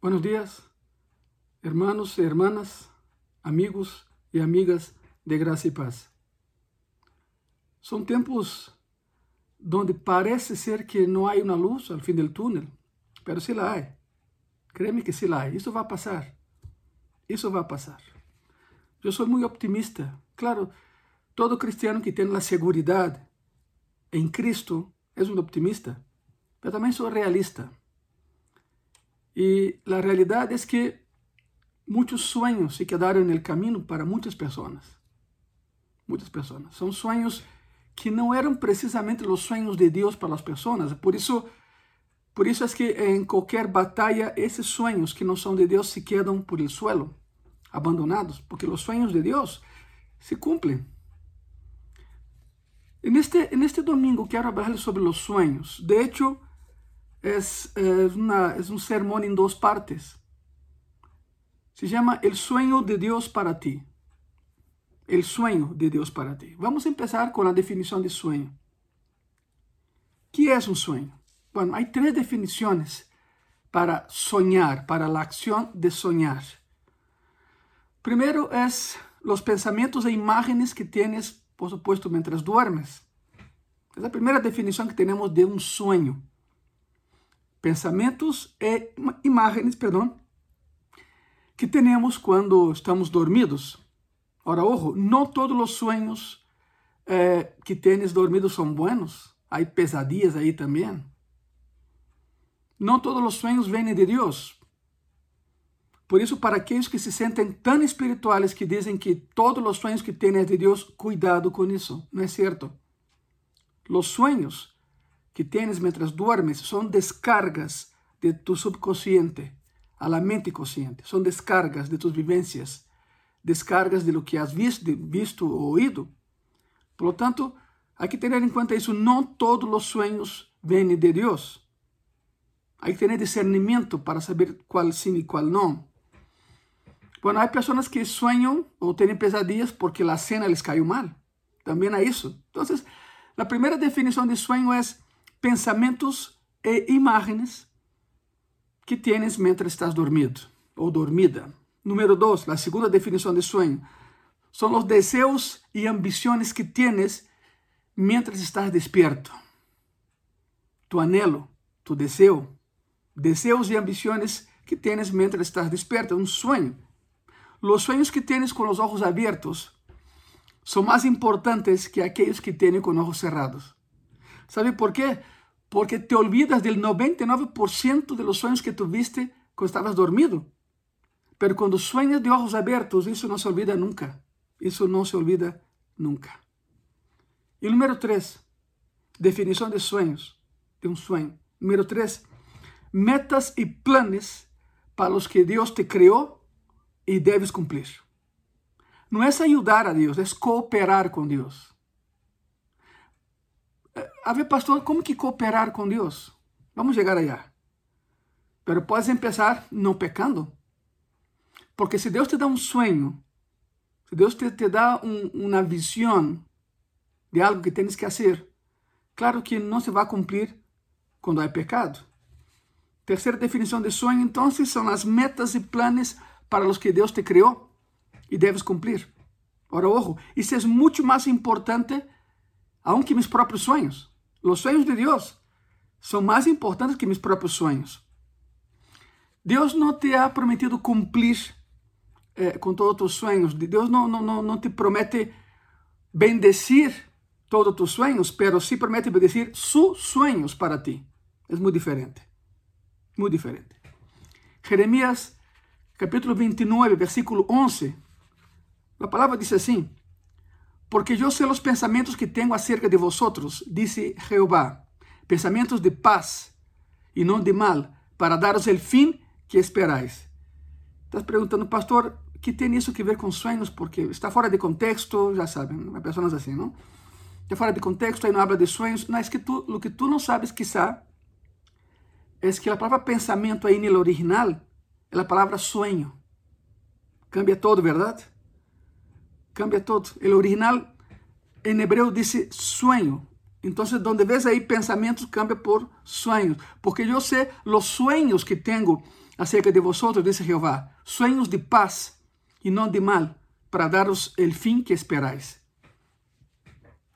Buenos días, hermanos y hermanas, amigos y amigas de graça e paz. São tempos donde parece ser que não há uma luz ao fim do túnel, pero sí la hay. Créeme que sí la hay. Isso vai passar. Isso vai passar. Eu sou muito optimista. Claro, todo cristiano que tem a segurança em Cristo é um optimista, mas também sou realista. E a realidade é que muitos sonhos se quedaram no caminho para muitas pessoas. Muitas pessoas. São sonhos que não eram precisamente os sonhos de Deus para as pessoas. Por isso, por isso é que em qualquer batalha, esses sonhos que não são de Deus se quedam por el suelo, abandonados, porque os sonhos de Deus se cumprem. E neste, neste domingo quero falar sobre os sonhos. De hecho, es, es, un sermón en dos partes. Se llama El sueño de Dios para ti. El sueño de Dios para ti. Vamos a empezar con la definición de sueño. ¿Qué es un sueño? Bueno, hay tres definiciones para soñar, para la acción de soñar. Primero es los pensamientos e imágenes que tienes, por supuesto, mientras duermes. Es la primera definición que tenemos de un sueño pensamentos e imagens, perdão, que temos quando estamos dormidos. Ora, ojo, não todos os sonhos eh, que tens dormido são buenos. Há pesadillas aí também. Não todos os sonhos vêm de Deus. Por isso, para aqueles que se sentem tão espirituais que dizem que todos os sonhos que têm é de Deus, cuidado com isso. Não é certo. Os sonhos que tienes mientras duermes son descargas de tu subconsciente a la mente consciente, son descargas de tus vivencias, descargas de lo que has visto, visto o oído. Por lo tanto, hay que tener en cuenta eso, no todos los sueños vienen de Dios. Hay que tener discernimiento para saber cuál sí y cuál no. Bueno, hay personas que sueñan o tienen pesadillas porque la cena les cayó mal. También hay eso. Entonces, la primera definición de sueño es pensamentos e imagens que tienes mientras estás dormido ou dormida. Número dois, a segunda definição de sonho, são os desejos e ambições que tienes mientras estás despierto. Tu anelo, tu desejo, desejos e ambições que tienes mientras estás despierto, um sonho. Os sonhos que tienes com os olhos abertos são mais importantes que aqueles que tienes com olhos cerrados. ¿Sabe por qué? Porque te olvidas del 99% de los sueños que tuviste cuando estabas dormido. Pero cuando sueñas de ojos abiertos, eso no se olvida nunca. Eso no se olvida nunca. Y número tres, definición de sueños, de un sueño. Número tres, metas y planes para los que Dios te creó y debes cumplir. No es ayudar a Dios, es cooperar con Dios. A ver, pastor, como que cooperar com Deus? Vamos chegar allá. Pero puedes empezar não pecando. Porque se Deus te dá um sonho, se Deus te, te dá um, uma visão de algo que tens que fazer, claro que não se vai cumprir quando há pecado. Terceira definição de sonho, então, são as metas e planos para os que Deus te criou e deves cumprir. Ora, ojo, isso é muito mais importante aunque mis próprios sonhos. Os sonhos de Deus são mais importantes que meus próprios sonhos. Deus não te ha prometido cumprir eh, com todos os teus sonhos. Deus não, te promete bendecir todos os teus sonhos, pero sí promete bendecir sus sonhos para ti. É muito diferente. Muito diferente. Jeremias capítulo 29, versículo 11. A palavra diz assim: porque yo sé los pensamientos que tengo acerca de vosotros, dice Jehová, pensamientos de paz y no de mal, para daros el fin que esperáis. Estás preguntando, pastor, ¿qué tiene eso que ver con sueños? Porque está fuera de contexto, ya saben, hay personas así, ¿no? Está fuera de contexto, ahí no habla de. No, es que tú, lo que tú no sabes quizá es que la palabra pensamiento ahí en el original es la palabra sueño. Cambia todo, ¿verdad? Cambia todo. O original em hebreu disse sonho, Então, donde ves aí pensamentos, cambia por sueños. Porque eu sei os sueños que tenho acerca de vosotros, dice Jehová. Sueños de paz e não de mal, para daros el fim que esperáis.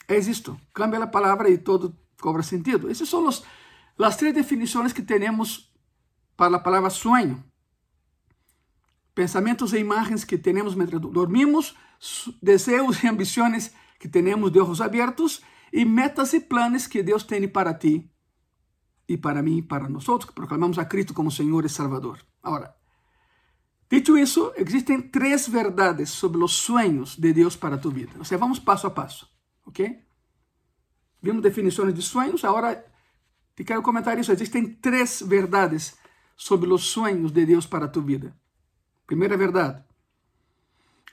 É isto. Cambia a palavra e todo cobra sentido. Essas são os, as três definições que temos para a palavra sueño. Pensamentos e imagens que temos mientras dormimos, desejos e ambições que temos de olhos abertos e metas e planos que Deus tem para ti e para mim e para nós que proclamamos a Cristo como Senhor e Salvador. Agora, dito isso, existem três verdades sobre os sonhos de Deus para tu vida. Ou seja, vamos passo a passo, ok? Vimos definições de sonhos, agora te quero comentar isso. Existem três verdades sobre os sonhos de Deus para tu vida. Primeira verdade.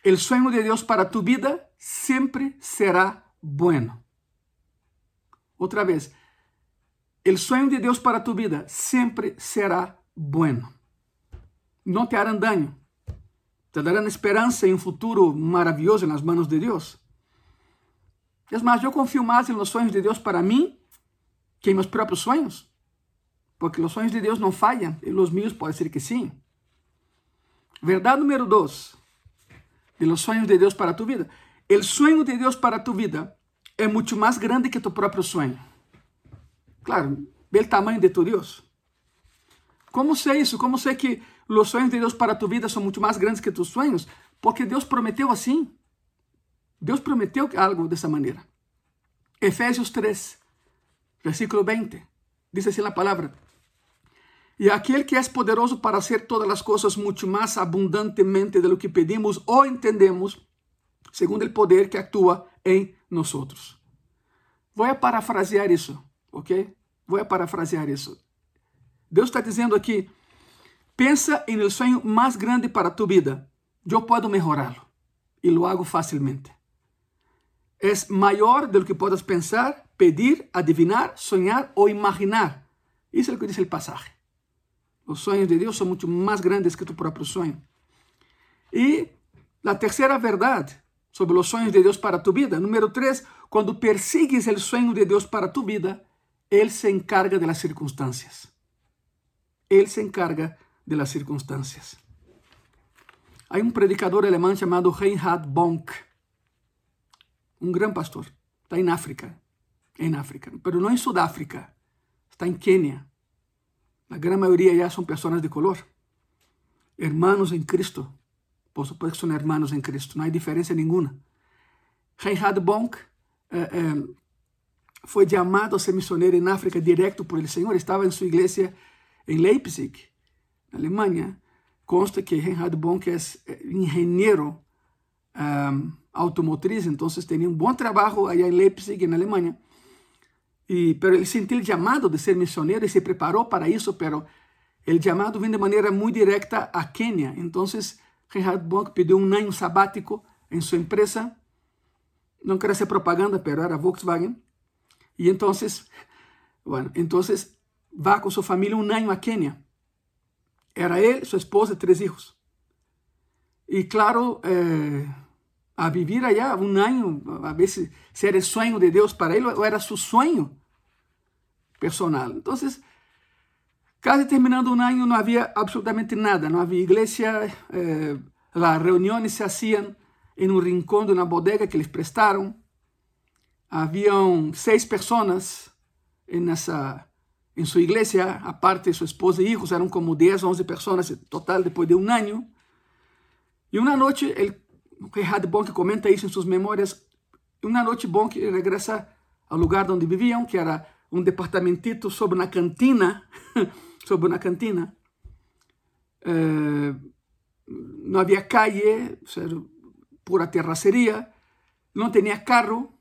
O sonho de Deus para tu vida sempre será bueno. Outra vez, o sonho de Deus para tu vida sempre será bueno. Não te harão dano. Te darão esperança e um futuro maravilhoso nas mãos de Deus. É mais, eu confio mais nos sonhos de Deus para mim que em meus próprios sonhos. Porque os sonhos de Deus não falham e os meus pode ser que sim. Verdade número dois de los sonhos de Deus para tu vida. O sonho de Deus para tu vida é muito mais grande que tu próprio sonho. Claro, vê o tamanho de tu Deus. Como sei isso? Como sei que os sonhos de Deus para tu vida são muito mais grandes que tus sonhos? Porque Deus prometeu assim. Deus prometeu algo dessa maneira. Efésios 3, versículo 20. Diz assim a palavra: E aquele que é poderoso para fazer todas as coisas muito mais abundantemente de lo que pedimos ou entendemos, segundo o poder que atua em nós outros. Vou parafrasear isso, ok? Vou parafrasear isso. Deus está dizendo aqui: pensa em el sonho mais grande para tu vida. Eu posso melhorá-lo e lo hago facilmente. É maior do que podes pensar, pedir, adivinar, sonhar ou imaginar. Isso é o que diz o passagem. Os sonhos de Deus são muito mais grandes que tu próprio sonho. E a terceira verdade sobre os sonhos de Deus para tu vida. Número três, quando persigues o sonho de Deus para tu vida, Ele se encarga de las circunstâncias. Ele se encarga de las circunstâncias. Há um predicador alemão chamado Reinhard Bonk, um grande pastor. Está em África, em África, mas não em Sudáfrica, está em Quênia. A grande maioria já são pessoas de color, hermanos em Cristo, por supuesto que son hermanos en Cristo, no hay diferencia ninguna. Reinhard Bonk eh, eh, foi chamado a ser missionário em África direto por el Senhor. Estava em sua igreja em Leipzig, na Alemanha. Consta que Reinhard Bonk é engenheiro um, automotriz, então tinha um bom trabalho allá em Leipzig, na Alemanha. E, pero ele sentiu o chamado de ser missionário e se preparou para isso, pero o chamado vem de maneira muito direta a Quênia. Então, Reinhard Bonk pediu um ano sabático em sua empresa. Não queria ser propaganda, pero era Volkswagen. E então, bueno, vai com sua família um ano a Quênia. Era ele, sua esposa e três filhos. E claro, eh, a viver allá um ano, a ver se, se era sonho de Deus para ele ou era seu sonho personal. Então, Casi terminando un año no había absolutamente nada, no había iglesia, eh, las reuniones se hacían en un rincón de una bodega que les prestaron. Habían seis personas en, esa, en su iglesia, aparte de su esposa e hijos, eran como 10, 11 personas total después de un año. Y una noche, el Gerhard Bonk comenta eso en sus memorias, una noche Bonk regresa al lugar donde vivían, que era un departamentito sobre una cantina, sobre uma cantina. Uh, não havia calle, pura terraceria, não tinha carro,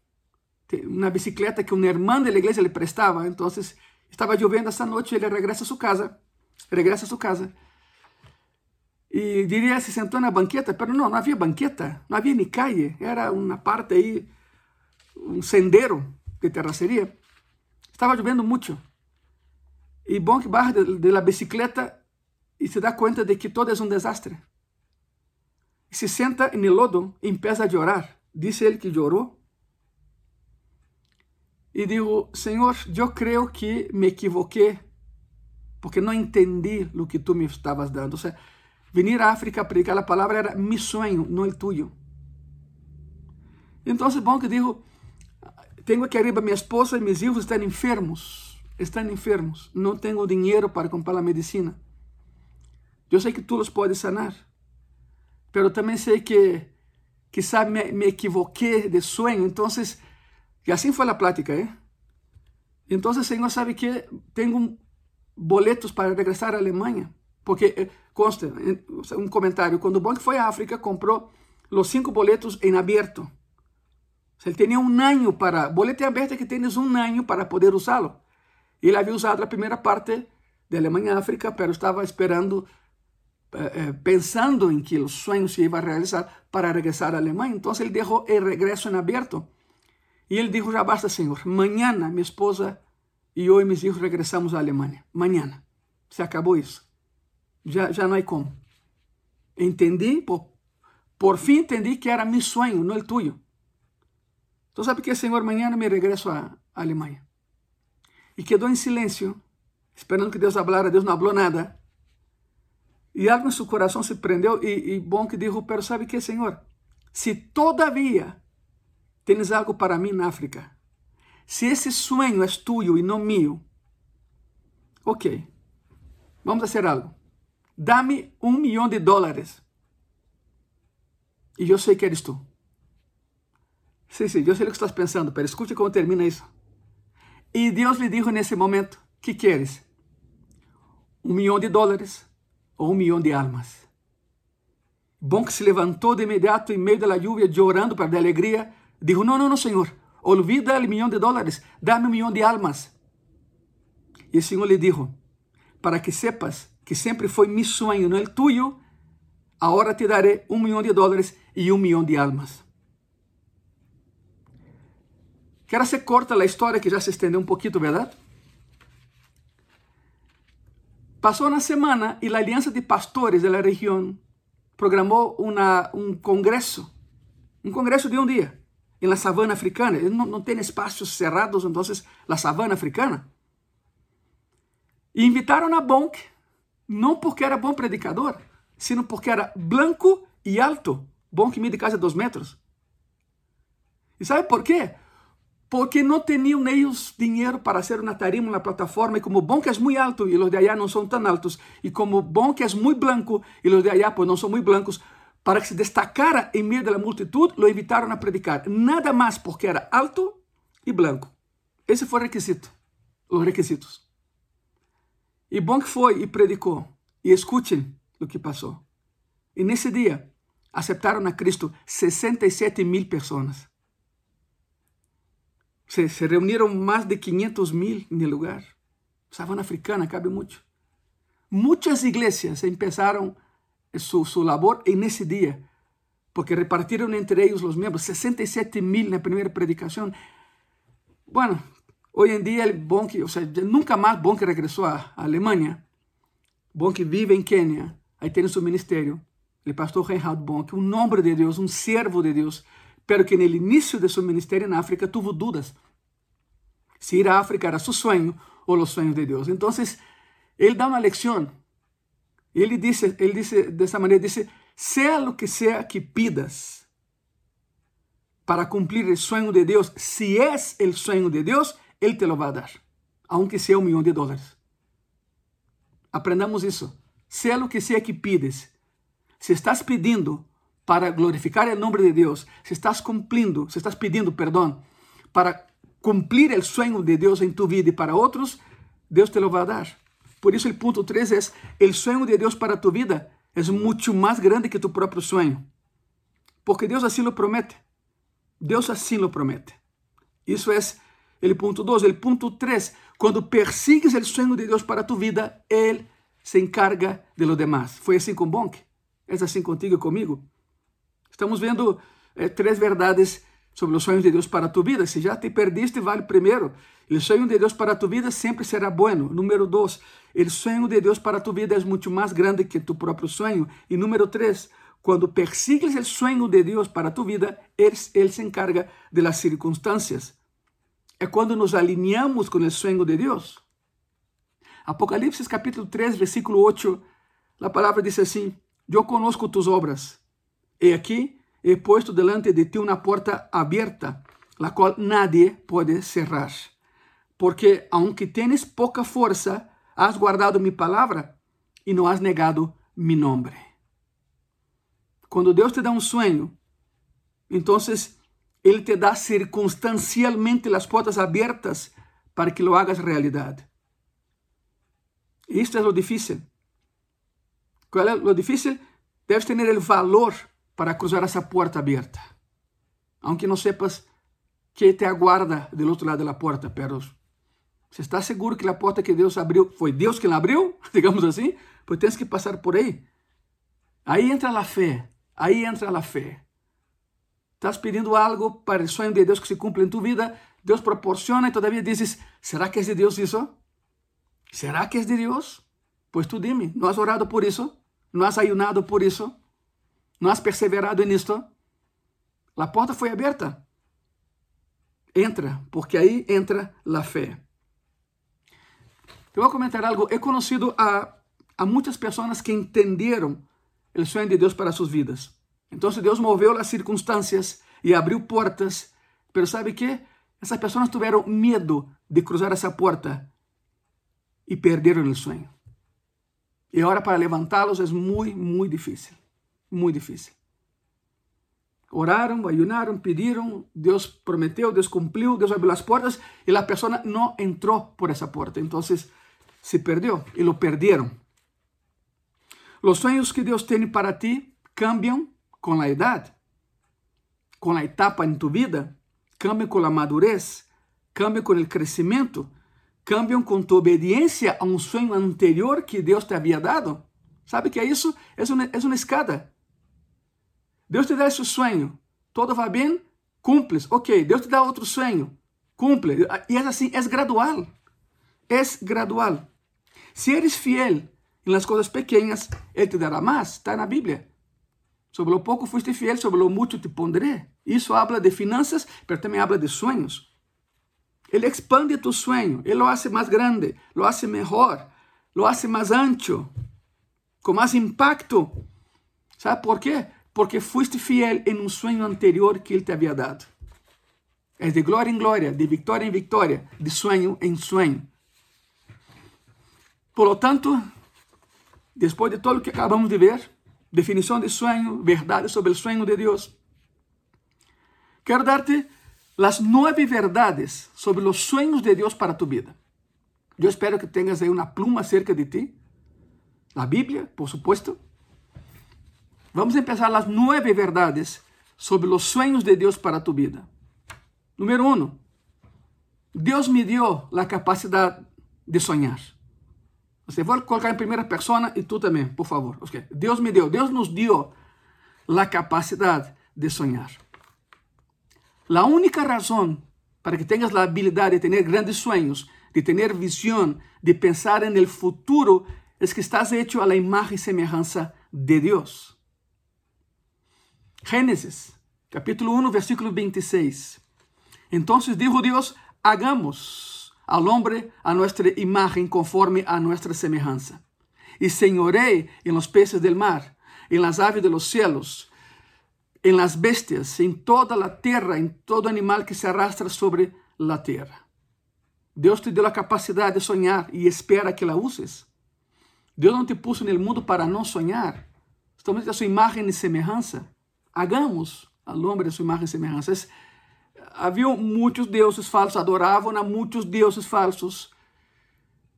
uma bicicleta que uma irmã da igreja lhe prestava. Então, estava chovendo essa noite, ele regressa a sua casa, regressa a sua casa. E diria, se sentou na banqueta, mas não, não havia banqueta, não havia nem calle, era uma parte aí, um sendero de terraceria. Estava chovendo muito. E que barra de, de la bicicleta e se dá conta de que todo é um desastre. Se senta no lodo e empieza a chorar. Diz ele que chorou. e digo, Senhor, eu creio que me equivoquei, porque não entendi o que tu me estavas dando. Ou seja, venir à África a predicar a palavra era mi sonho, não o tuyo. Bom que digo, tenho aqui arriba minha esposa e meus filhos estão enfermos, estão enfermos, não tenho dinheiro para comprar a medicina. Eu sei que tu os podes sanar, mas também sei que quizá me, me equivoqué de sueño. Entonces, y así fue la plática, ¿eh? Entonces, Señor sabe que tengo boletos para regresar a Alemania. Porque, eh, consta, un comentario, cuando Bonk fue a África, compró los cinco boletos en abierto. O sea, él tenía un año para... Boleto en abierto que tienes un año para poder usarlo. Él había usado la primera parte de Alemania a África, pero estaba esperando eh, eh, pensando en que el sueño se iba a realizar para regresar a Alemania. Entonces él dejó el regreso en abierto. Y él dijo, ya basta, Señor. Mañana mi esposa y yo y mis hijos regresamos a Alemania. Mañana. Se acabó eso. Ya, ya no hay cómo. Entendí, por, por fin entendí que era mi sueño, no el tuyo. Entonces, ¿sabe qué, Señor? Mañana me regreso a, a Alemania. Y quedó en silencio, esperando que Dios hablara. Dios no habló nada. E algo em seu coração se prendeu e, e bom que dijo, pero sabe que, Senhor? Se todavia tens algo para mim na África, se esse sonho é tuyo e não meu, ok, vamos fazer algo. Dá-me um milhão de dólares. E eu sei que eres tu. Sim, sim, eu sei o que estás pensando, pero escute como termina isso. E Deus lhe disse nesse momento: que queres? Um milhão de dólares ou um milhão de almas. Bom se levantou de imediato em meio da lluvia, chorando para de alegria, dijo: Não, não, não, Senhor, olvida o milhão de dólares, dá-me um milhão de almas. E o Senhor lhe dijo: Para que sepas que sempre foi mi sonho, não é tuyo, agora te daré um milhão de dólares e um milhão de almas. Quero ser corta a história que já se estendeu um pouquinho, verdade? Pasó una semana y la Alianza de Pastores región programó una, un congreso, un congreso de un día en la sabana africana. No, no tiene espacios cerrados, entonces la sabana africana. E invitaram a Bonk, não porque era bom predicador, sino porque era branco e alto. Bonk mide quase dois metros. E sabe por quê? Porque não tinham ellos dinheiro para fazer uma tarima na plataforma, e como bom que é muito alto e os de allá não são tão altos, e como bom que é muito branco e os de allá pues não são muito blancos, para que se destacara em meio da multitud, lo invitaram a predicar. Nada mais porque era alto e branco. Esse foi o requisito, os requisitos. E bom que foi e predicou. E escutem o que passou. E nesse dia, aceitaram a Cristo 67 mil pessoas. Se, reunieron más de 500 mil en el lugar. Sabana africana, cabe mucho. Muchas iglesias empezaron su, su labor en ese día, porque repartieron entre ellos los miembros, 67 mil en la primera predicación. Bueno, hoy en día el Bonke, o sea, nunca más Bonke regresó a, a Alemania. Bonke vive en Kenia, ahí tiene su ministerio. El pastor Reinhard Bonke, un hombre de Dios, un siervo de Dios, pero que no início de seu ministério na África tuvo dudas se ir a África era su sueño o los sueños de Dios. Entonces, él da una lección. Él dice, él dice de esa manera, dice, sea lo que sea que pidas para cumplir el sueño de Dios, si es el sueño de Dios, Él te lo va a dar, aunque sea un millón de dólares. Aprendamos isso. Sea lo que sea que pides, se estás pedindo para glorificar el nombre de Dios, se estás cumplindo, se estás pedindo, perdão, para cumplir el sueño de Dios en tu vida y para otros, Dios te lo va a dar. Por eso el punto 3 es, el sueño de Dios para tu vida es mucho más grande que tu propio sueño. Porque Dios así lo promete. Dios así lo promete. Isso é o ponto 2. O ponto 3, quando persigues o sonho de Deus para tu vida, Ele se encarga de lo demás. Foi assim com Bonk? É assim contigo e comigo? Estamos vendo eh, três verdades sobre os sonhos de Deus para tu vida. Se já te perdiste, vale primeiro. O sonho de Deus para tu vida sempre será bueno. Número dois, o sonho de Deus para tu vida é muito mais grande que tu próprio sonho. E número três, quando persigues o sonho de Deus para tu vida, Ele, ele se encarga de circunstâncias. é quando nos alinhamos com o sonho de Deus. Apocalipse capítulo 3, versículo 8, a palavra diz assim: Eu conozco tus obras, e aqui he puesto delante de ti uma porta aberta, la qual nadie pode cerrar. Porque, aunque tienes pouca força, has guardado mi palavra e não has negado mi nombre. Quando Deus te dá um sonho, então Ele te dá circunstancialmente as portas abertas para que lo hagas realidade. Isto é o difícil. Qual é o difícil? Deves ter o valor para cruzar essa porta aberta. Aunque não sepas que te aguarda do outro lado da porta, pero você está seguro que a porta que Deus abriu foi Deus que la abriu, digamos assim? Pois tens que passar por aí. Aí entra a fé. Aí entra a fé. Estás pedindo algo para o sonho de Deus que se cumpra em tu vida, Deus proporciona e todavia dizes: será que é de Deus isso? Será que é de Deus? Pois tu dime, não has orado por isso? Não has ayunado por isso? Não has perseverado nisto? A porta foi aberta. Entra, porque aí entra a fé. Eu vou comentar algo. He conocido a, a muitas pessoas que entenderam o sonho de Deus para suas vidas. Então, Deus moveu as circunstâncias e abriu portas. Mas sabe que? Essas pessoas tiveram medo de cruzar essa porta e perderam o sonho. E agora para levantá-los é muito, muito difícil. Muito difícil. Oraram, ayunaram, pediram, Deus prometeu, Deus cumpriu, Deus abriu as portas e a pessoa não entrou por essa porta. Então se perdeu e lo perderam. Os sonhos que Deus tem para ti cambiam com a idade, com a etapa em tu vida, cambiam com a madurez, cambiam com o crescimento, cambiam com tu obediência a um sonho anterior que Deus te havia dado. Sabe que é isso? É uma, é uma escada. Deus te dá esse sonho, todo vai bem, cumples. Ok, Deus te dá outro sonho, cumple. E é assim, é gradual. É gradual. Se eres fiel em coisas pequenas, Ele te dará mais. Está na Bíblia. Sobre o pouco fuiste fiel, sobre o muito te pondré. Isso habla de finanças, mas também habla de sonhos. Ele expande tu sonho, ele lo hace mais grande, lo hace melhor, lo hace mais ancho, com mais impacto. ¿Sabe por quê? Porque fuiste fiel em um sonho anterior que Ele te havia dado. É de glória em glória, de vitória em vitória, de sonho em sonho. Por lo tanto, depois de tudo o que acabamos de ver, definição de sonho, verdade sobre o sonho de Deus, quero dar-te as nove verdades sobre os sonhos de Deus para tu vida. Eu espero que tenhas aí uma pluma cerca de ti, a Bíblia, por supuesto, Vamos empezar as nove verdades sobre os sonhos de Deus para tu vida. Número um, Deus me deu a capacidade de sonhar. Você vai colocar em primeira pessoa e tu também, por favor. Okay. Deus me deu, Deus nos deu a capacidade de sonhar. A única razão para que tenhas a habilidade de ter grandes sonhos, de ter visão, de pensar en el futuro, é que estás hecho a la imagen y semejanza de Deus. Gênesis, capítulo 1, versículo 26. Entonces dijo Dios, hagamos al hombre a nuestra imagen conforme a nuestra semejanza. Y señoré en los peces del mar, en las aves de los cielos, en las bestias, en toda la tierra, en todo animal que se arrastra sobre la tierra. Deus te deu a capacidade de sonhar e espera que la uses. Deus não te puso no mundo para não sonhar. Estamos a sua imagem e semelhança hagamos al hombre su imagen y semejanza. Es, havia muitos deuses falsos, adoravam a muitos deuses falsos,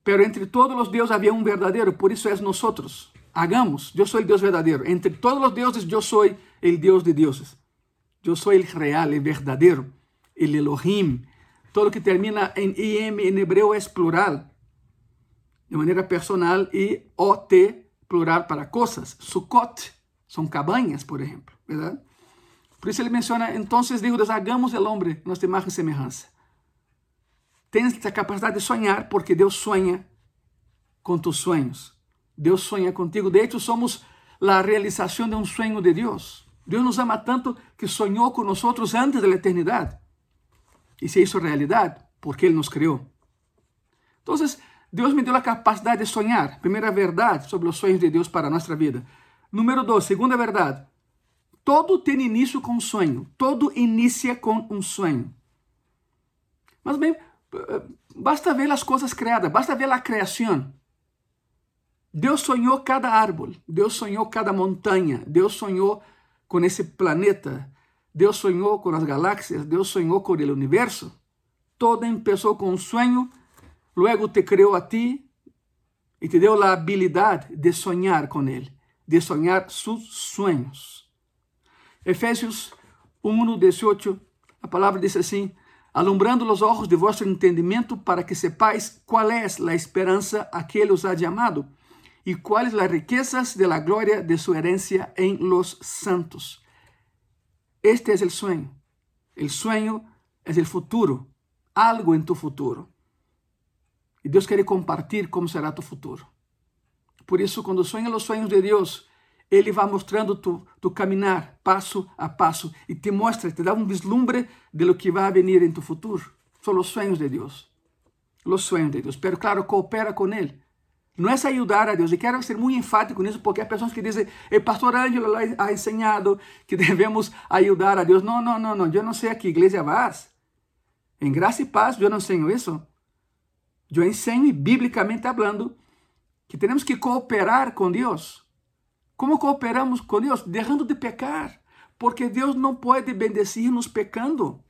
pero entre todos os deuses havia um verdadeiro, por isso é nós. Hagamos, eu sou o Deus verdadeiro. Entre todos os deuses, eu sou o Deus de deuses. Eu sou o real, o verdadeiro, o Elohim. Todo que termina em im em hebreu é plural, de maneira personal, e ot, plural para coisas. Sukkot são cabanhas, por exemplo. ¿verdad? Por isso ele menciona, entonces dijo Deus, hagamos el hombre nuestra imagen y semejanza. Tens a capacidade de sonhar, porque Deus sonha com tus sonhos. Deus sonha contigo. De hecho, somos a realização de um sonho de Deus. Deus nos ama tanto que sonhou com nós antes da eternidade. E se hizo realidade. porque Ele nos criou. Então, Deus me deu a capacidade de sonhar. Primeira verdade sobre os sonhos de Deus para a nossa vida. Número dois, segunda verdade. Todo tem início com um sonho. Todo inicia com um sonho. Mas bem, basta ver as coisas criadas, basta ver a criação. Deus sonhou cada árvore, Deus sonhou cada montanha, Deus sonhou com esse planeta, Deus sonhou com as galáxias, Deus sonhou com o universo. Todo começou com um sonho, luego te criou a ti e te deu a habilidade de sonhar com Ele, de sonhar seus sonhos. Efésios 1, 18, a palavra diz assim: alumbrando os olhos de vosso entendimento para que sepais qual é a esperança a que Ele os ha chamado e quais as riquezas de la glória de sua herencia em los santos. Este é o sueño. O sueño é o futuro, algo em tu futuro. E Deus quer compartilhar como será tu futuro. Por isso, quando sonhas os sonhos de Deus, Ele vai mostrando tu, tu caminhar passo a passo e te mostra, te dá um vislumbre de lo que vai venir em tu futuro. São os sonhos de Deus. Os sonhos de Deus. Pero, claro, coopera com Ele. Não é ayudar a Deus. E quero ser muito enfático nisso, porque há pessoas que dizem, o pastor Ângelo ha ensinado que devemos ajudar a Deus. Não, não, não, não. Eu não sei aqui, igreja vas. Em graça e paz, eu não ensino isso. Eu ensino, biblicamente falando, que temos que cooperar com Deus. Como cooperamos com Deus? Deixando de pecar. Porque Deus não pode bendecir-nos pecando.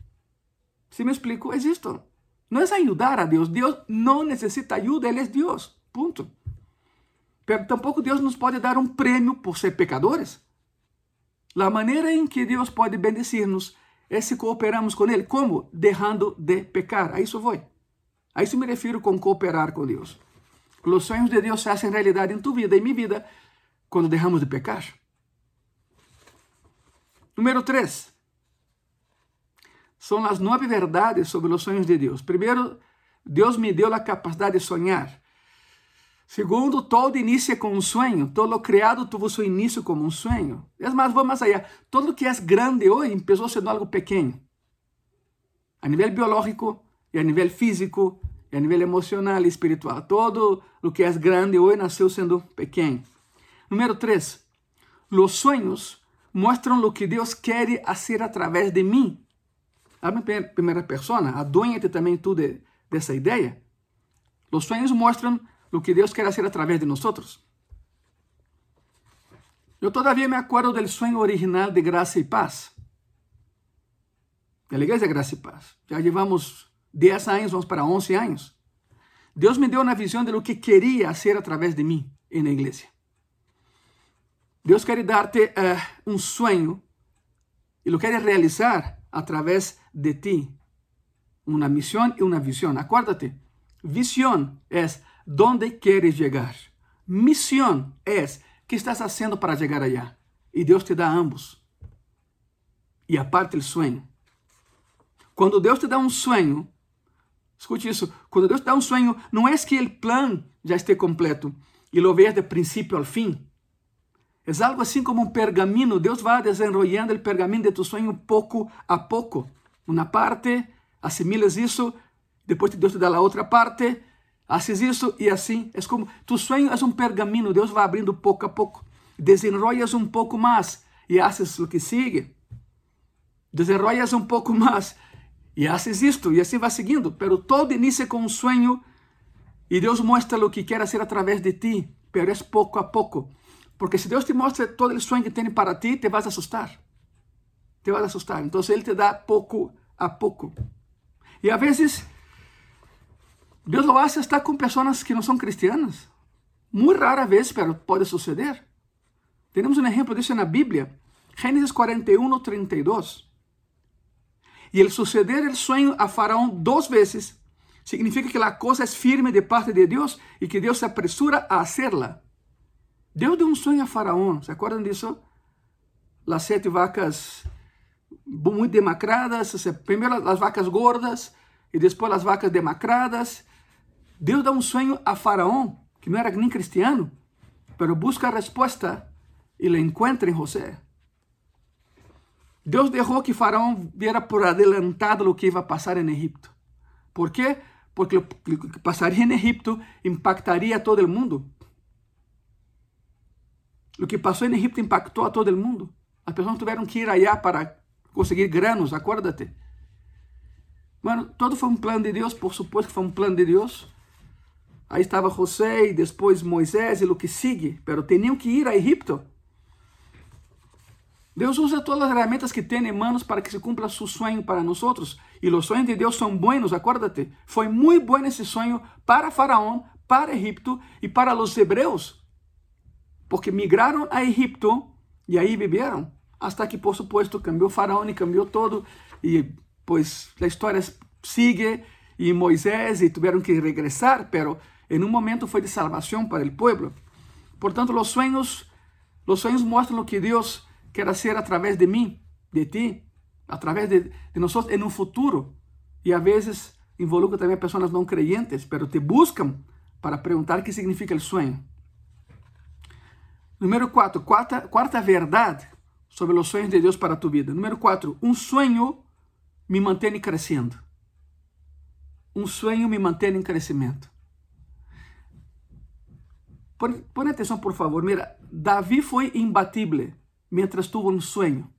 Se me explico? Isto. Não é ajudar a Deus. Deus não necessita ajuda, Ele é Deus. Ponto. Tampouco Deus nos pode dar um prêmio por ser pecadores. A maneira em que Deus pode bendecir-nos é se cooperamos com Ele. Como? Deixando de pecar. A isso vou. A isso me refiro com cooperar com Deus. Os sonhos de Deus se fazem realidade em tu vida e minha vida quando deixamos de pecar. Número 3. São as nove verdades sobre os sonhos de Deus. Primeiro, Deus me deu a capacidade de sonhar. Segundo, todo inicia com um sonho. Todo criado tuvo seu início como um sonho. É mais, vou mais allá. Todo que é grande hoje começou sendo algo pequeno. A nível biológico, e a nível físico, a nível emocional e espiritual. Todo o que é grande hoje nasceu sendo pequeno. Número 3. Os sonhos mostram o que Deus quer fazer através de mim. A primeira pessoa, adueña-te também tu de, dessa ideia. Os sonhos mostram lo que Deus quer fazer através de nós. Eu todavia me acuerdo del sueño original de Graça e Paz. Da Igreja Graça e Paz. Já levamos 10 anos, vamos para 11 anos. Deus me deu uma visão de lo que queria fazer através de mim na igreja. Deus quer dar-te uh, um sonho e lo quer realizar através de ti. Uma missão e uma visão. Acuérdate, visão é ¿Dónde quieres llegar? Misión es qué estás haciendo para llegar allá. Y Dios te da ambos. E aparte o sonho. Quando Deus te dá um sonho, escute isso, quando Deus dá um sonho, não é que o plano já esteja completo e lo veas de princípio ao fim. É algo assim como um pergamino. Deus vai desenrolando o pergamino de tu sonho pouco a pouco. Uma parte, assimilas isso, depois Deus te dá a outra parte, Haces isso e assim. É como tu sonho é um pergaminho. Deus vai abrindo pouco a pouco. Desenrollas um pouco mais e haces o que sigue. Desenrollas um pouco mais e haces isto e assim vai seguindo. Pero todo inicia com um sonho e Deus mostra o que quer fazer através de ti. Pero é pouco a pouco. Porque se Deus te mostra todo o sonho que tem para ti, te vas a assustar. Te vas a assustar. Então Ele te dá pouco a pouco. E a vezes Deus lo hace estar com pessoas que não são cristianas. Muito rara vez, pero pode suceder. Temos um exemplo disso na Bíblia. Gênesis 41, 32. E el suceder el sueño a Faraón dos vezes significa que a coisa é firme de parte de Deus e que Deus se apresura a hacerla. Deus deu um sonho a Faraón, ¿se acuerdan disso? As sete vacas muito demacradas, primeiro as vacas gordas e depois as vacas demacradas Deus dá um sonho a Faraó, que não era nem cristiano, pero busca a resposta e la encontra em José. Deus deixou que Faraó viera por adelantado o que ia passar em Egipto. ¿Por quê? Porque lo que passaria em Egipto impactaria a todo o mundo. O que passou em Egipto impactou a todo o mundo. As pessoas tiveram que ir allá para conseguir granos, acuérdate. Bueno, todo foi um plano de Deus, por supuesto que foi um plano de Deus. Aí estava José e depois Moisés e o que sigue, pero tinham que ir a Egipto. Deus usa todas as ferramentas que tem em mãos para que se cumpra seu sonho para nós. E os sonhos de Deus são buenos, acuérdate. Foi muito bom esse sonho para Faraó, para Egipto e para os hebreus. Porque migraram a Egipto e aí viveram. Hasta que, por supuesto, cambiou Faraó e cambiou todo. E pues a história sigue e Moisés e tiveram que regressar, pero em um momento foi de salvação para o povo. Portanto, os sonhos, os sonhos mostram o que Deus quer hacer a través de mí, de ti, a través de, de nosotros en un futuro. Y a veces involucra también a personas no creyentes, pero te buscan para preguntar qué significa el sueño. Número cuatro, cuarta, cuarta verdad sobre los sueños de Dios para tu vida. Número cuatro, un sueño me mantiene creciendo. Um sonho me mantém em crescimento. Põe atenção, por favor. Mira, Davi foi imbatível mientras tuvo un sueño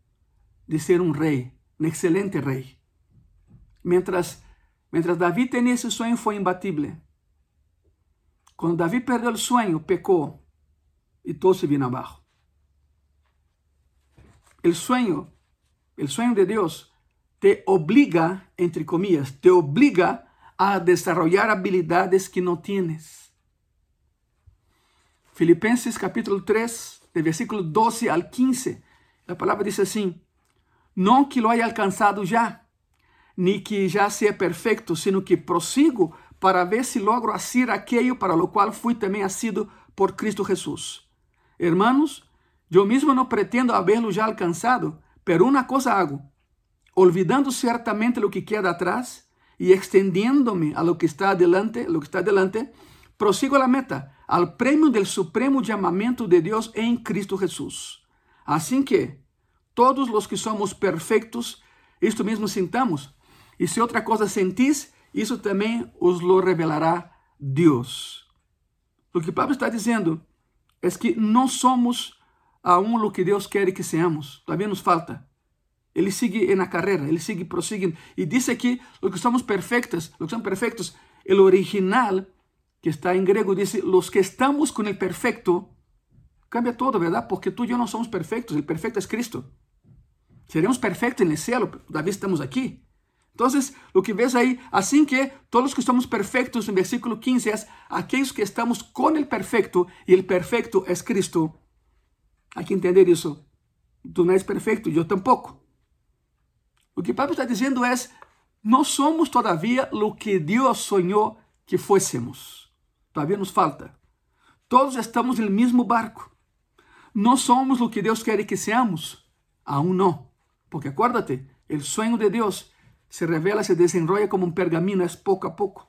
de ser un rey, un excelente rey. Mientras, mientras David tenía ese sueño fue imbatible. Cuando David perdió el sueño, pecó y todo se vino abajo. El sueño, el sueño de Dios te obliga, entre comillas, te obliga a desarrollar habilidades que no tienes. Filipenses capítulo 3, de versículo 12 al 15, a palavra diz assim: Não que lo haya alcançado já, ni que já seja perfeito, sino que prossigo para ver se logro hacer aquello para lo cual fui também asido por Cristo Jesús. Hermanos, eu mesmo não pretendo haberlo já alcançado, pero uma coisa hago, olvidando certamente lo que queda atrás e extendiéndome a lo que está adelante, lo que está adelante, prosigo a la meta, al premio del supremo llamamiento de Dios en Cristo Jesús. Así que todos los que somos perfectos, esto mismo sintamos. Y si otra cosa sentís, eso también os lo revelará Dios. Lo que Pablo está diciendo es que no somos aún lo que Dios quiere que seamos. Todavía nos falta. Ele sigue na carreira, ele sigue prosseguindo. E diz aqui, os que somos perfeitos, os que são perfeitos, o original que está en griego, dice, los que estamos con el perfecto, cambia todo, ¿verdad? Porque tú y yo no somos perfectos, el perfecto es Cristo. Seremos perfectos en el cielo, todavía estamos aquí. Entonces, lo que ves ahí, así que todos los que estamos perfectos, en versículo 15, es aquellos que estamos con el perfecto, y el perfecto es Cristo. Hay que entender eso. Tú no eres perfecto, yo tampoco. Lo que Pablo está diciendo es, no somos todavía lo que Dios soñó que fuésemos. Todavía nos falta. Todos estamos no mesmo barco. Não somos o que Deus quer que seamos. Aún não. Porque acuérdate, o sonho de Deus se revela, se desenrolla como um pergamino, é pouco a pouco.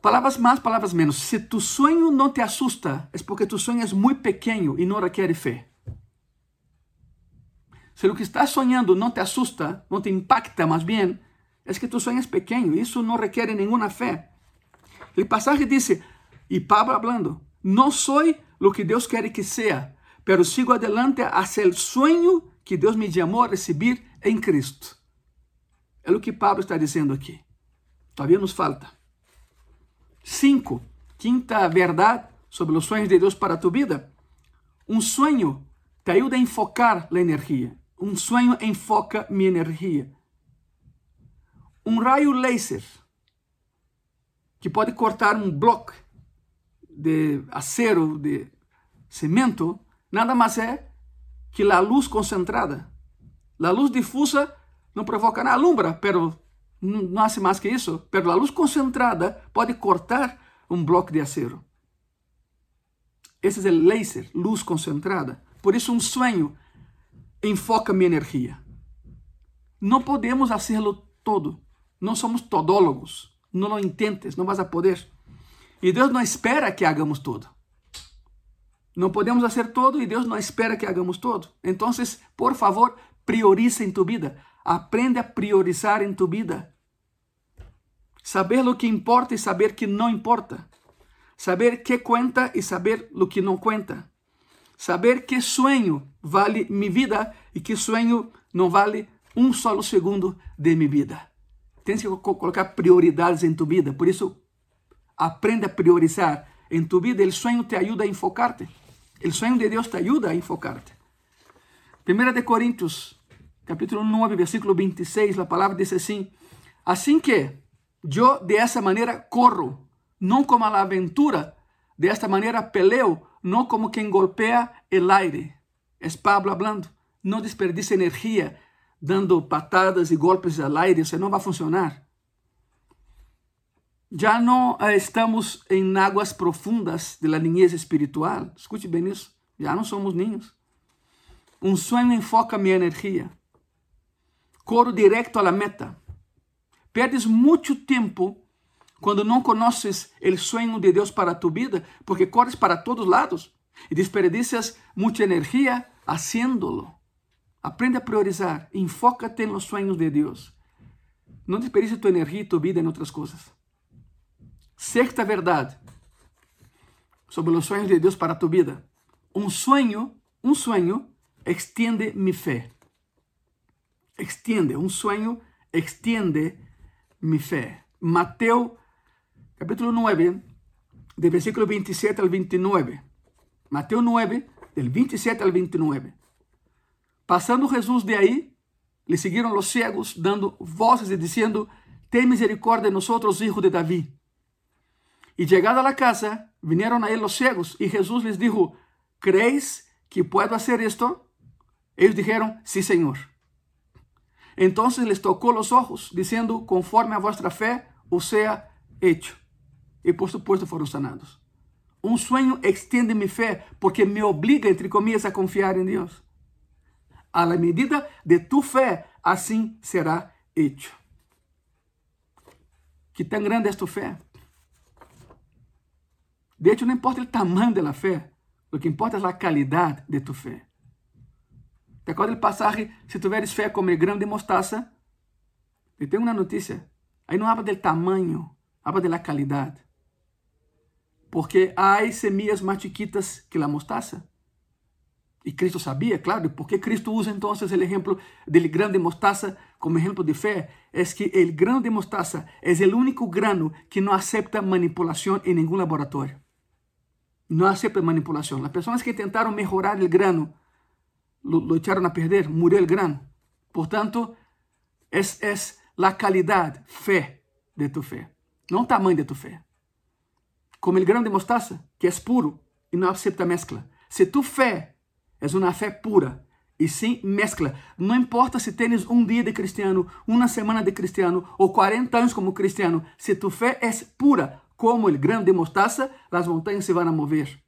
Palavras mais, palavras menos. Se tu sonho não te assusta, é porque tu sonho é muito pequeno e não requer fé. Se o que estás sonhando não te assusta, não te impacta, mais bem, é que tu sonho é pequeno. Isso não requer nenhuma fé. El pasaje dice, y Pablo hablando, no soy lo que Dios quiere que sea, pero sigo adelante hacia el sueño que Deus me chamou a receber em Cristo. É o que Pablo está dizendo aqui. Todavía nos falta. Cinco. Quinta verdade sobre os sonhos de Deus para tu vida. Um sonho te ajuda a enfocar a energia. Um sonho enfoca minha energia. Um raio laser que pode cortar um bloco de acero, de cimento, nada mais é que a luz concentrada. A luz difusa não provoca nada, alumbra, pero não hace mais que isso. Pero a luz concentrada pode cortar um bloco de acero. Esse é o laser, luz concentrada. Por isso, um sonho enfoca minha energia. Não podemos fazê-lo todo. Não somos todólogos. Não lo intentes, não vas a poder. E Deus não espera que hagamos tudo. Não podemos fazer todo e Deus não espera que hagamos todo. Então, por favor, prioriza em tu vida. aprende a priorizar em tu vida. Saber o que importa e saber que não importa. Saber que conta e saber o que não conta. Saber que sonho vale minha vida e que sonho não vale um solo segundo de minha vida. Tens que colocar prioridades em tu vida. Por isso, aprenda a priorizar em tu vida. O sonho te ajuda a enfocarte. O sonho de Deus te ajuda a enfocarte. 1 de Coríntios, capítulo 9, versículo 26, a palavra diz assim: Assim que eu de essa maneira corro, não como a aventura, de esta maneira peleo, não como quem golpea el aire. É Pablo hablando. Não desperdice energia dando patadas e golpes al aire, isso não vai funcionar. Já não eh, estamos em águas profundas de la niñez espiritual. Escute bem isso. Já não somos ninhos. Um sonho enfoca minha energia. Corro direto à meta. Perdes muito tempo quando não conheces o sonho de Deus para tu vida, porque corres para todos lados e desperdicias muita energia haciéndolo. Aprende a priorizar, enfócate en los sueños de Deus. Não desperdice tu energia e tu vida em outras coisas. Sexta verdade sobre os sonhos de Deus para tu vida. Um sonho, um sonho extiende mi fé. Extiende, um sonho extiende mi fé. Mateus capítulo 9, de versículo 27 al 29. Mateus 9, del 27 al 29. Passando Jesus de aí, lhe seguiram os cegos, dando vozes e dizendo: Tem misericórdia de nós, hijo de Davi. E chegada a casa, vinieron a ele os cegos, e Jesus lhes dijo: ¿Crees que puedo hacer esto? Disseram: Sí, Senhor. Então les tocou os ojos, dizendo: Conforme a vossa fé, o sea hecho. E por supuesto foram sanados. Um sonho extiende minha fé porque me obriga, entre comillas, a confiar em Deus. A la medida de tu fé, assim será hecho. Que tão grande é tu fé? De hecho, não importa o tamanho da fé, o que importa é a qualidade de tu fé. Te acordas do passagem? Se tiveres fé como el grão de mostaza, e tenho uma notícia. Aí não habla do tamanho, habla de la qualidade. Porque há semillas mais chiquitas que a mostaza. E Cristo sabia, claro, por que Cristo usa então o exemplo del grão de mostaza como exemplo de fé? É que o grão de mostaza é o único grano que não aceita manipulação em nenhum laboratório. Não aceita manipulação. As pessoas que tentaram melhorar o grano lo, lo echaron a perder, murió el grano. Portanto, es, es la calidad, fe de tu fe, não o tamanho de tu fé. Como o grão de mostaza, que é puro e não aceita mezcla. Se tu fé é uma fé pura e sem mezcla, não importa se tens um dia de cristiano, uma semana de cristiano ou 40 anos como cristiano, se tu fé é pura como o grão de mostaza, as montanhas se vão mover.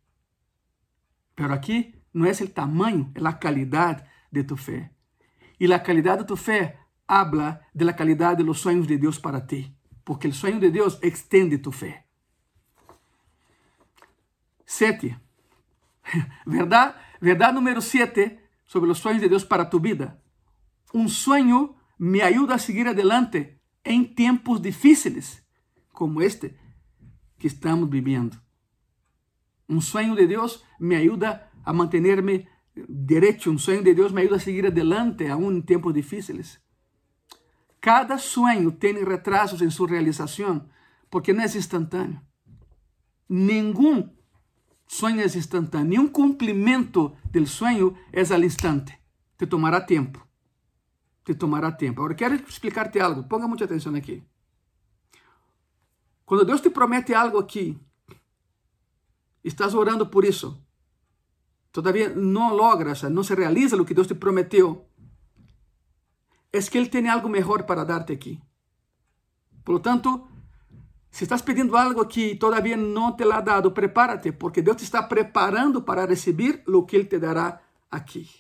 Pero aqui não é o tamanho, é a qualidade de tu fé. E a qualidade de tu fé habla de la qualidade de los de Deus para ti, porque o sueño de Deus extende tu fé. Sete. Verdade, verdade número sete sobre os sonhos de Deus para tu vida. Um sonho me ajuda a seguir adelante em tempos difíceis, como este que estamos vivendo. Um sonho de Deus me ajuda a mantenerme derecho. Um sonho de Deus me ajuda a seguir adelante, aún em tempos difíceis. Cada sonho tem retrasos em sua realização, porque não é instantâneo. Nenhum sonho é instantâneo, nenhum cumprimento do sonho é al instante. Te tomará tempo. Te tomará tempo. Agora, quero explicar-te algo. Ponga muita atenção aqui. Quando Deus te promete algo aqui, estás orando por isso, todavía no logras, no se realiza lo que Dios te prometió, es que Él tiene algo mejor para darte aquí. Por lo tanto, si estás pidiendo algo que todavía no te lo ha dado, prepárate, porque Dios te está preparando para recibir lo que Él te dará aquí.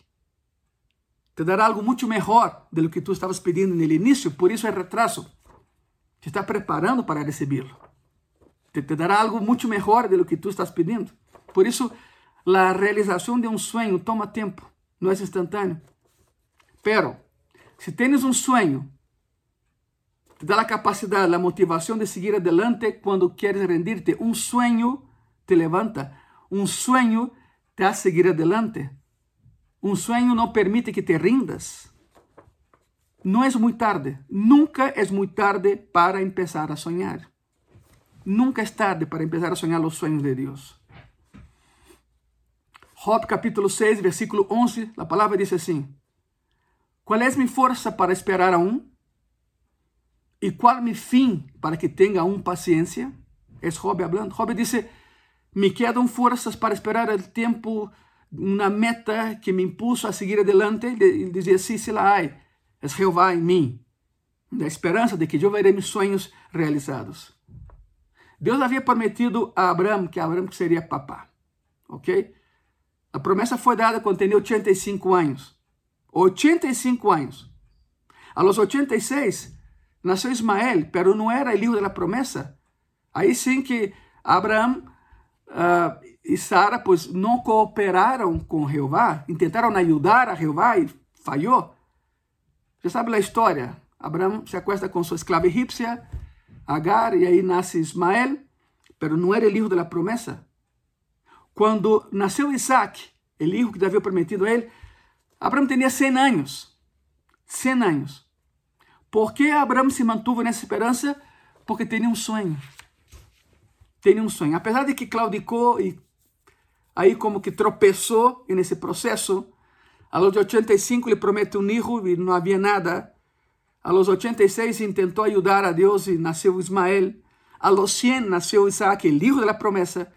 Te dará algo mucho mejor de lo que tú estabas pidiendo en el inicio, por eso el retraso. Te está preparando para recibirlo. Te, dará algo mucho mejor de lo que tú estás pidiendo. Por eso a realização de um sonho toma tempo, não é instantâneo. Pero Se tens um sonho, te dá a capacidade, a motivação de seguir adelante quando queres rendir-te. Um sonho te levanta. Um sonho te hace seguir adelante. Um sonho não permite que te rindas. Não é muito tarde. Nunca é muito tarde para começar a sonhar. Nunca é tarde para começar a sonhar os sonhos de Deus. Job capítulo 6, versículo 11, a palavra diz assim: Qual é minha força para esperar aún? E qual mi fim para que tenha aún paciência? É Job hablando. Job disse: Me quedam forças para esperar o tempo, uma meta que me impulso a seguir adelante. Ele dizia: Sim, se lá é Jeová em mim. Da esperança de que eu verei meus sonhos realizados. Deus havia prometido a Abraão que Abraão seria papá. Ok? A promessa foi dada quando tinha 85 anos. 85 anos. A los 86 nasceu Ismael, pero não era o filho da promessa. Aí sim que Abraão uh, e Sara pues não cooperaram com Jeová, tentaram ajudar a Jeová e falhou. Você sabe a história? Abraão se acuesta com sua escrava egípcia, Agar, e aí nasce Ismael, pero não era o filho da promessa. Quando nasceu Isaac, o filho que havia prometido a ele, Abraão tinha 100 anos. 100 anos. Por que Abraão se mantuvo nessa esperança? Porque tinha um sonho. Tinha um sonho. Apesar de que claudicou e aí como que tropeçou nesse processo, a los 85 ele promete um filho e não havia nada. A los 86 tentou ajudar a Deus e nasceu Ismael. A los 100 nasceu Isaac, o filho da promessa.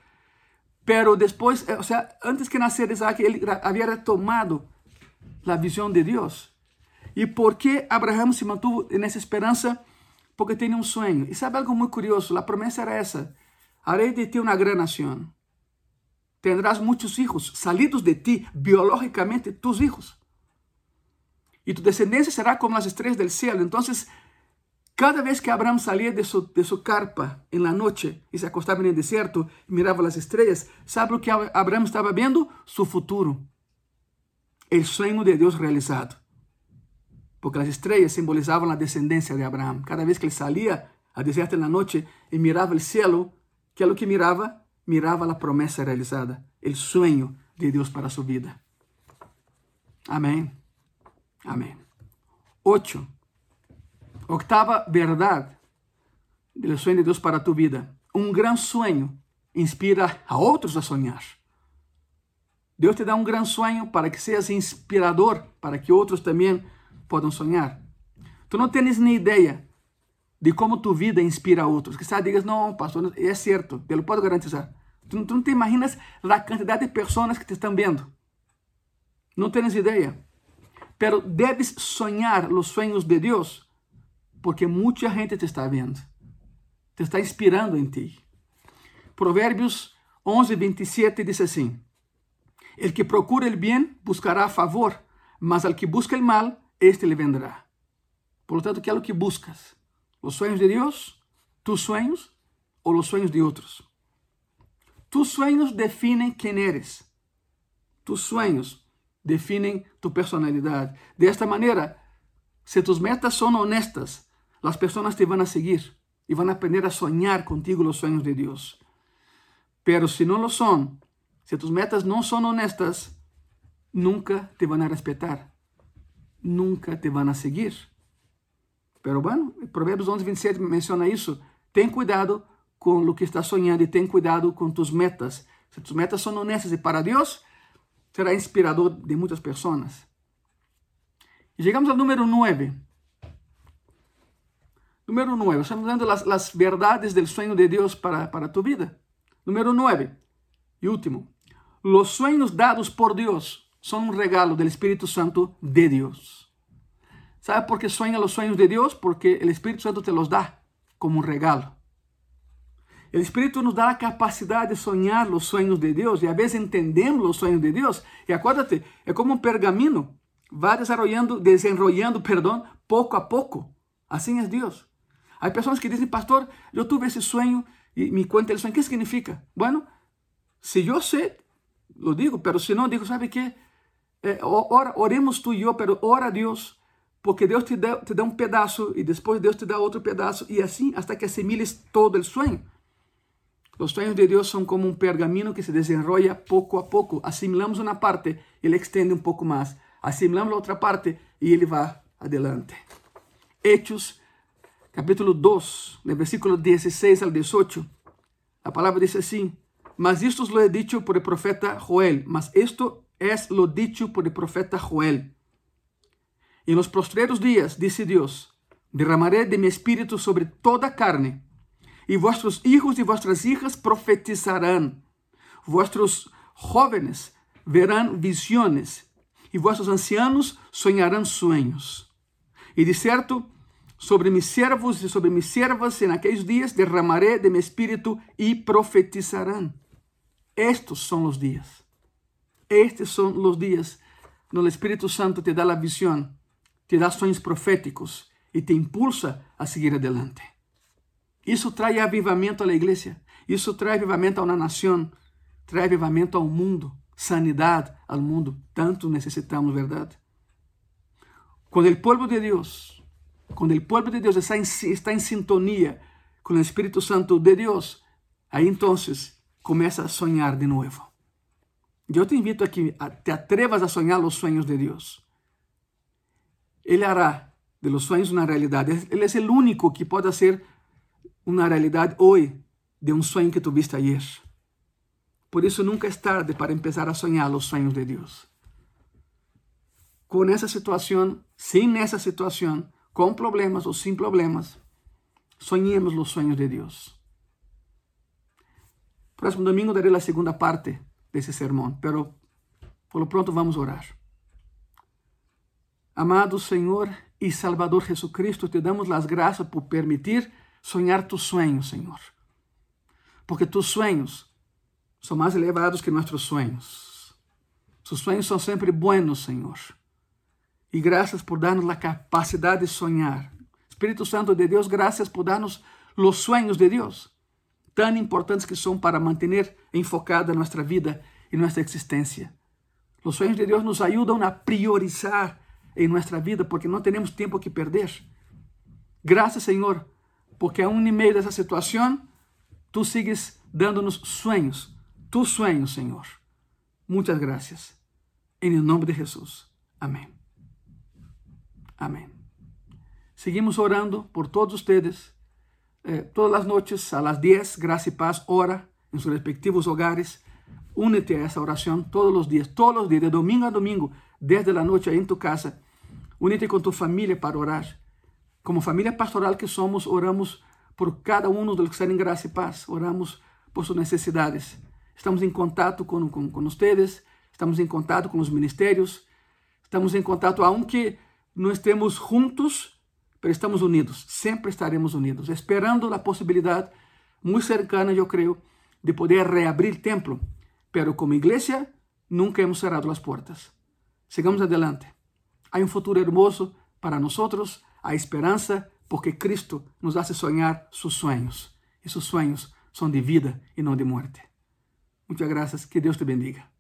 Pero depois, o sea, antes que nascer Isaac, ele havia retomado a visão de Deus. E por que Abraão se mantuvo nessa esperança? Porque tinha um sonho. E sabe algo muito curioso? A promessa era essa: harei de ti uma grande nação. Tendrás muitos filhos, salidos de ti, biológicamente, tus hijos. E tu descendência será como as estrelas do céu. Então, Cada vez que Abraão saía de sua de su carpa en la noche e se acostava no deserto e mirava as estrelas, ¿sabe o que Abraão estava vendo? Su futuro. O sonho de Deus realizado. Porque as estrelas simbolizavam a descendência de Abraão. Cada vez que ele saía a deserto na noite e mirava o céu, que é o que mirava? Mirava a promessa realizada, o sonho de Deus para sua vida. Amém. Amém. 8. Octava verdade do sonho de Deus para a tua vida. Um grande sonho inspira a outros a sonhar. Deus te dá um grande sonho para que sejas inspirador, para que outros também possam sonhar. Tu não tens nem ideia de como tua vida inspira a outros. Que sabe, digas, não, pastor, é certo, eu posso garantizar. Tu, tu não te imaginas a quantidade de pessoas que te estão vendo. Não tens ideia. Pero debes sonhar os sonhos de Deus porque muita gente te está vendo, te está inspirando em ti. Provérbios 11, 27 diz assim: El que procura el bien buscará favor, mas al que busca el mal, este le vendrá. Por lo tanto, ¿qué es lo que buscas? ¿Los sueños de Dios? ¿Tus sueños? ¿O los sueños de otros? Tus sueños definen quién eres. Tus sueños definem tu personalidade. De esta maneira, se tus metas são honestas, Las personas te van a seguir van a aprender a soñar contigo los sueños de Dios. Pero si no lo son, si tus metas no son honestas, nunca te van a respetar, nunca te van a seguir. Pero bueno, Provérbios 11, 27 menciona isso. Ten cuidado com o que estás sonhando e ten cuidado com tus metas. Se tus metas são honestas e para Deus, será inspirador de muitas pessoas. E chegamos ao número 9. Número 9, estamos dando las, las verdades del sueño de Dios para, para tu vida. Número 9 y último, los sueños dados por Dios son un regalo del Espíritu Santo de Dios. ¿Sabe por qué sueña los sueños de Dios? Porque el Espíritu Santo te los da como un regalo. El Espíritu nos da la capacidad de soñar los sueños de Dios y a veces entendemos los sueños de Dios. Y acuérdate, es como un pergamino, va desarrollando, desenrollando, perdón, poco a poco. Así es Dios. Há pessoas que dizem, pastor, eu tive esse sonho e me conta o sonho. O que significa? Bueno, se eu sei, lo digo, pero se não, digo, sabe que? Eh, ora, oremos tu e eu, pero ora a Deus Porque Deus te dá, te dá um pedaço e depois Deus te dá outro pedaço e assim hasta que assimiles todo o sonho. Os sonhos de Deus são como um pergamino que se desenrola pouco a pouco. Assimilamos uma parte, ele extende um pouco mais. Assimilamos a outra parte e ele vai adelante. Hechos, capítulo 2, no versículo 16 ao 18, a palavra diz assim: Mas isto lo he dicho por el profeta Joel, mas esto es lo dicho por el profeta Joel. En los postreros días, dice Dios, derramaré de mi espíritu sobre toda carne, y vuestros hijos y vuestras hijas profetizarán, vuestros jóvenes verán visiones, y vuestros ancianos soñarán sueños. E de certo, sobre mis servos e sobre mis servas en aquellos días derramaré de mi espíritu y profetizarán. Estos son los días. Estes são os dias onde o Espírito Santo te dá a visão, te dá sonhos proféticos e te impulsa a seguir adelante. Isso traz avivamento à igreja, isso traz avivamento a uma nação, traz avivamento ao mundo, sanidade ao mundo. Tanto necessitamos, verdade? Quando o povo de Deus, quando o povo de Deus está em, está com o Espírito Santo de Deus, aí então começa a sonhar de novo. Eu te invito a que te atrevas a sonhar os sonhos de Deus. Ele hará de los sonhos uma realidade. Ele é o único que pode ser uma realidade hoje de um sonho que tuviste ayer. Por isso nunca é tarde para começar a sonhar os sonhos de Deus. Com essa situação, sem essa situação, com problemas ou sem problemas, sonhemos os sonhos de Deus. Próximo domingo darei a segunda parte desse sermão, pero por pronto vamos orar. Amado Senhor e Salvador Jesucristo, te damos as graças por permitir sonhar tus sueños, Senhor. Porque tus sueños são mais elevados que nossos sueños. Tus sueños são sempre buenos, Senhor. E graças por darnos a capacidade de sonhar. Espírito Santo de Deus, graças por darnos os sueños de Deus tão importantes que são para manter enfocada nossa vida e nossa existência. Os sonhos de Deus nos ajudam a priorizar em nossa vida porque não temos tempo que perder. Graças, Senhor, porque aún em meio dessa situação, tu sigues dando-nos sonhos, tus sonhos, Senhor. Muitas graças. Em nome de Jesus. Amém. Amém. Seguimos orando por todos vocês eh, todas las noches a las 10, gracia y paz, ora en sus respectivos hogares. Únete a esa oración todos los días, todos los días, de domingo a domingo, desde la noche en tu casa. Únete con tu familia para orar. Como familia pastoral que somos, oramos por cada uno de los que están en gracia y paz. Oramos por sus necesidades. Estamos em contato com, com, com vocês, estamos em contato com os ministérios, estamos em contato, aunque não estemos juntos, estamos unidos, sempre estaremos unidos, esperando a possibilidade muito cercana, eu creio, de poder reabrir o templo, pero como igreja nunca hemos cerrado as portas. Sigamos adelante. Há um futuro hermoso para nós, há esperança, porque Cristo nos hace sonhar seus sonhos, e seus sonhos são de vida e não de morte. Muitas graças, que Deus te bendiga.